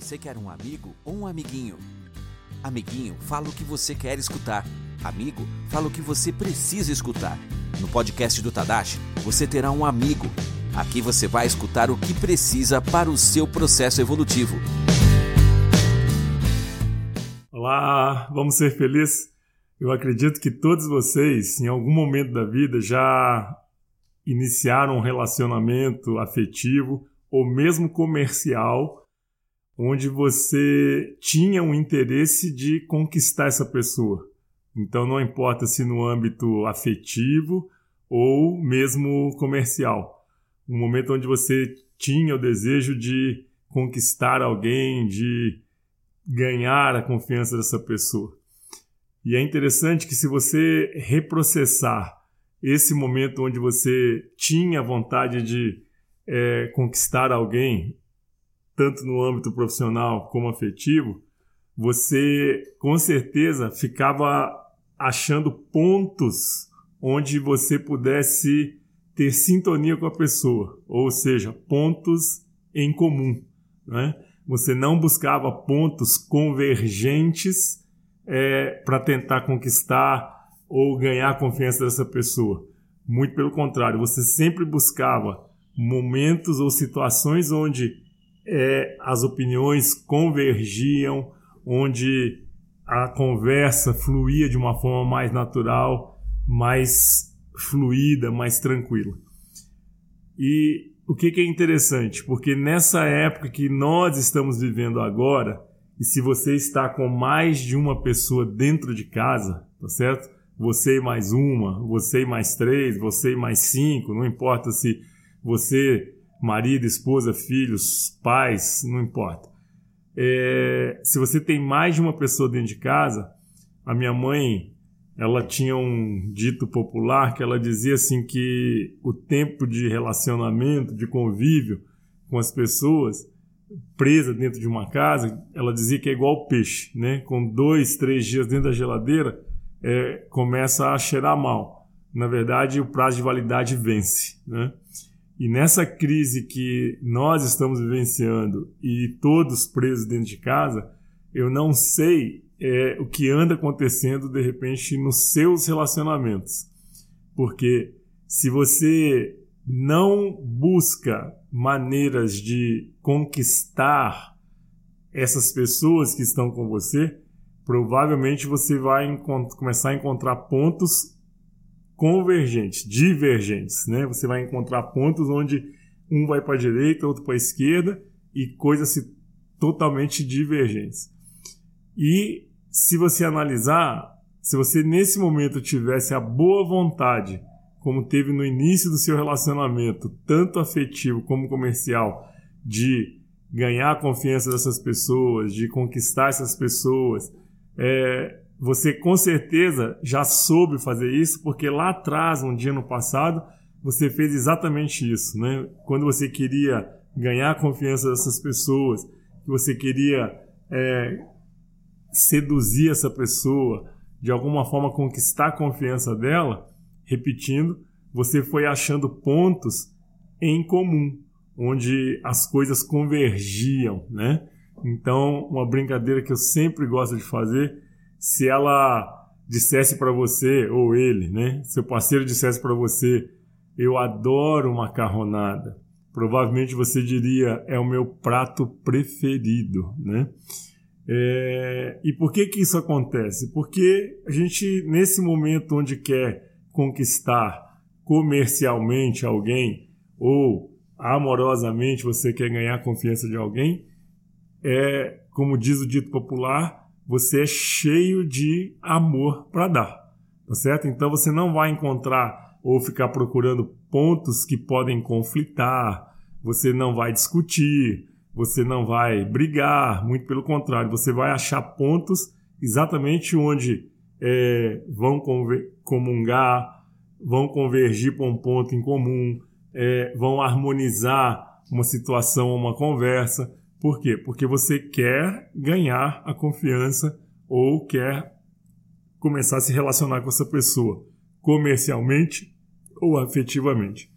Você quer um amigo ou um amiguinho? Amiguinho, fala o que você quer escutar. Amigo, fala o que você precisa escutar. No podcast do Tadashi, você terá um amigo. Aqui você vai escutar o que precisa para o seu processo evolutivo. Olá, vamos ser felizes? Eu acredito que todos vocês, em algum momento da vida, já iniciaram um relacionamento afetivo ou mesmo comercial onde você tinha um interesse de conquistar essa pessoa. Então não importa se no âmbito afetivo ou mesmo comercial. Um momento onde você tinha o desejo de conquistar alguém, de ganhar a confiança dessa pessoa. E é interessante que se você reprocessar esse momento onde você tinha vontade de é, conquistar alguém tanto no âmbito profissional como afetivo, você com certeza ficava achando pontos onde você pudesse ter sintonia com a pessoa, ou seja, pontos em comum. Né? Você não buscava pontos convergentes é, para tentar conquistar ou ganhar a confiança dessa pessoa. Muito pelo contrário, você sempre buscava momentos ou situações onde é, as opiniões convergiam, onde a conversa fluía de uma forma mais natural, mais fluida, mais tranquila. E o que, que é interessante? Porque nessa época que nós estamos vivendo agora, e se você está com mais de uma pessoa dentro de casa, tá certo? Você e mais uma, você e mais três, você e mais cinco, não importa se você marido, esposa, filhos, pais, não importa. É, se você tem mais de uma pessoa dentro de casa, a minha mãe, ela tinha um dito popular que ela dizia assim que o tempo de relacionamento, de convívio com as pessoas presa dentro de uma casa, ela dizia que é igual peixe, né? Com dois, três dias dentro da geladeira, é, começa a cheirar mal. Na verdade, o prazo de validade vence, né? E nessa crise que nós estamos vivenciando e todos presos dentro de casa, eu não sei é, o que anda acontecendo de repente nos seus relacionamentos. Porque se você não busca maneiras de conquistar essas pessoas que estão com você, provavelmente você vai começar a encontrar pontos convergentes, divergentes, né? Você vai encontrar pontos onde um vai para a direita, outro para a esquerda e coisas totalmente divergentes. E se você analisar, se você nesse momento tivesse a boa vontade, como teve no início do seu relacionamento, tanto afetivo como comercial, de ganhar a confiança dessas pessoas, de conquistar essas pessoas, é, você com certeza já soube fazer isso, porque lá atrás, um dia no passado, você fez exatamente isso, né? Quando você queria ganhar a confiança dessas pessoas, que você queria é, seduzir essa pessoa, de alguma forma conquistar a confiança dela, repetindo, você foi achando pontos em comum, onde as coisas convergiam, né? Então, uma brincadeira que eu sempre gosto de fazer se ela dissesse para você, ou ele, né? Seu parceiro dissesse para você, eu adoro macarronada. Provavelmente você diria, é o meu prato preferido, né? É... E por que que isso acontece? Porque a gente, nesse momento onde quer conquistar comercialmente alguém, ou amorosamente você quer ganhar a confiança de alguém, é, como diz o dito popular, você é cheio de amor para dar, tá certo? Então você não vai encontrar ou ficar procurando pontos que podem conflitar, você não vai discutir, você não vai brigar, muito pelo contrário, você vai achar pontos exatamente onde é, vão comungar, vão convergir para um ponto em comum, é, vão harmonizar uma situação, uma conversa. Por quê? Porque você quer ganhar a confiança ou quer começar a se relacionar com essa pessoa comercialmente ou afetivamente.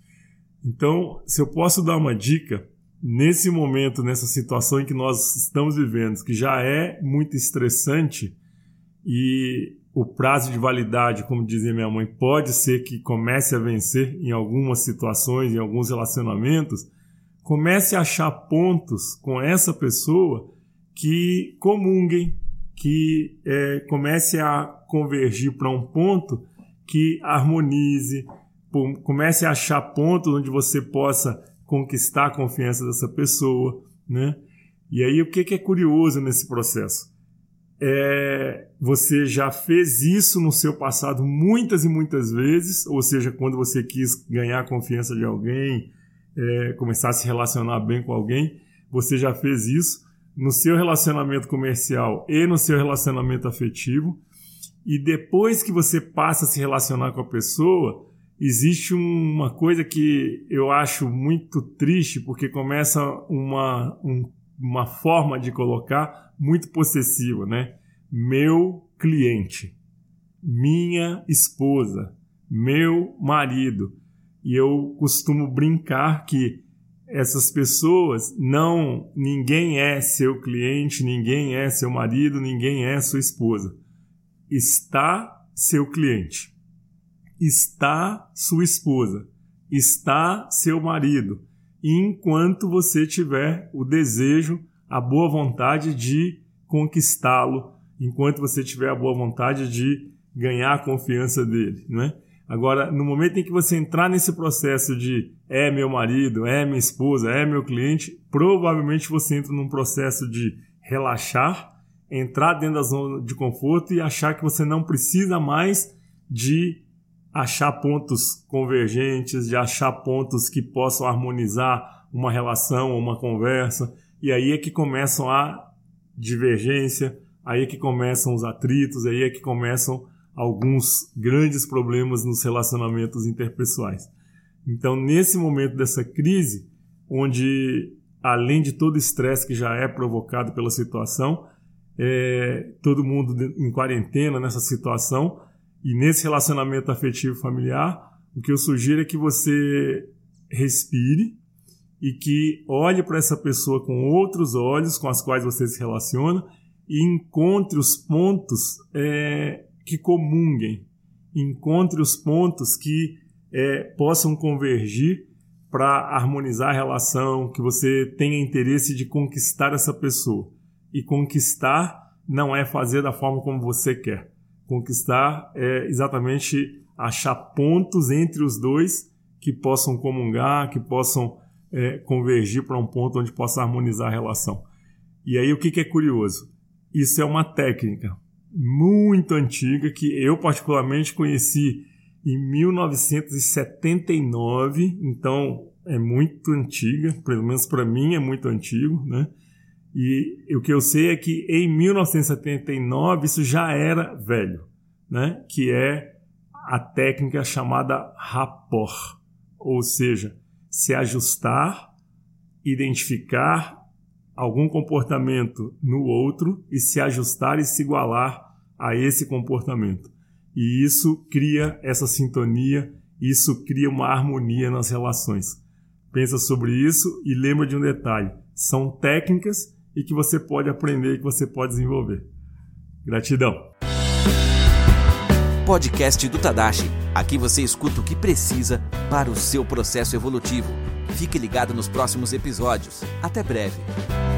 Então, se eu posso dar uma dica nesse momento, nessa situação em que nós estamos vivendo, que já é muito estressante e o prazo de validade, como dizia minha mãe, pode ser que comece a vencer em algumas situações, em alguns relacionamentos, comece a achar pontos com essa pessoa que comunguem, que é, comece a convergir para um ponto que harmonize, comece a achar pontos onde você possa conquistar a confiança dessa pessoa, né? E aí o que, que é curioso nesse processo? É, você já fez isso no seu passado muitas e muitas vezes, ou seja, quando você quis ganhar a confiança de alguém, é, começar a se relacionar bem com alguém, você já fez isso no seu relacionamento comercial e no seu relacionamento afetivo. E depois que você passa a se relacionar com a pessoa, existe uma coisa que eu acho muito triste, porque começa uma, um, uma forma de colocar muito possessiva, né? Meu cliente, minha esposa, meu marido. E eu costumo brincar que essas pessoas não, ninguém é seu cliente, ninguém é seu marido, ninguém é sua esposa. Está seu cliente está sua esposa, está seu marido, enquanto você tiver o desejo, a boa vontade de conquistá-lo, enquanto você tiver a boa vontade de ganhar a confiança dele, né? Agora, no momento em que você entrar nesse processo de é meu marido, é minha esposa, é meu cliente, provavelmente você entra num processo de relaxar, entrar dentro da zona de conforto e achar que você não precisa mais de achar pontos convergentes, de achar pontos que possam harmonizar uma relação, uma conversa, e aí é que começam a divergência, aí é que começam os atritos, aí é que começam alguns grandes problemas nos relacionamentos interpessoais. Então, nesse momento dessa crise, onde além de todo o estresse que já é provocado pela situação, é, todo mundo em quarentena nessa situação, e nesse relacionamento afetivo familiar, o que eu sugiro é que você respire e que olhe para essa pessoa com outros olhos com as quais você se relaciona e encontre os pontos é, que comunguem, encontre os pontos que é, possam convergir para harmonizar a relação, que você tenha interesse de conquistar essa pessoa. E conquistar não é fazer da forma como você quer. Conquistar é exatamente achar pontos entre os dois que possam comungar, que possam é, convergir para um ponto onde possa harmonizar a relação. E aí o que, que é curioso? Isso é uma técnica muito antiga que eu particularmente conheci em 1979, então é muito antiga, pelo menos para mim é muito antigo, né? E o que eu sei é que em 1979 isso já era velho, né? que é a técnica chamada rapport, ou seja, se ajustar, identificar algum comportamento no outro e se ajustar e se igualar a esse comportamento. E isso cria essa sintonia, isso cria uma harmonia nas relações. Pensa sobre isso e lembra de um detalhe: são técnicas e que você pode aprender e que você pode desenvolver. Gratidão. Podcast do Tadashi. Aqui você escuta o que precisa para o seu processo evolutivo. Fique ligado nos próximos episódios. Até breve.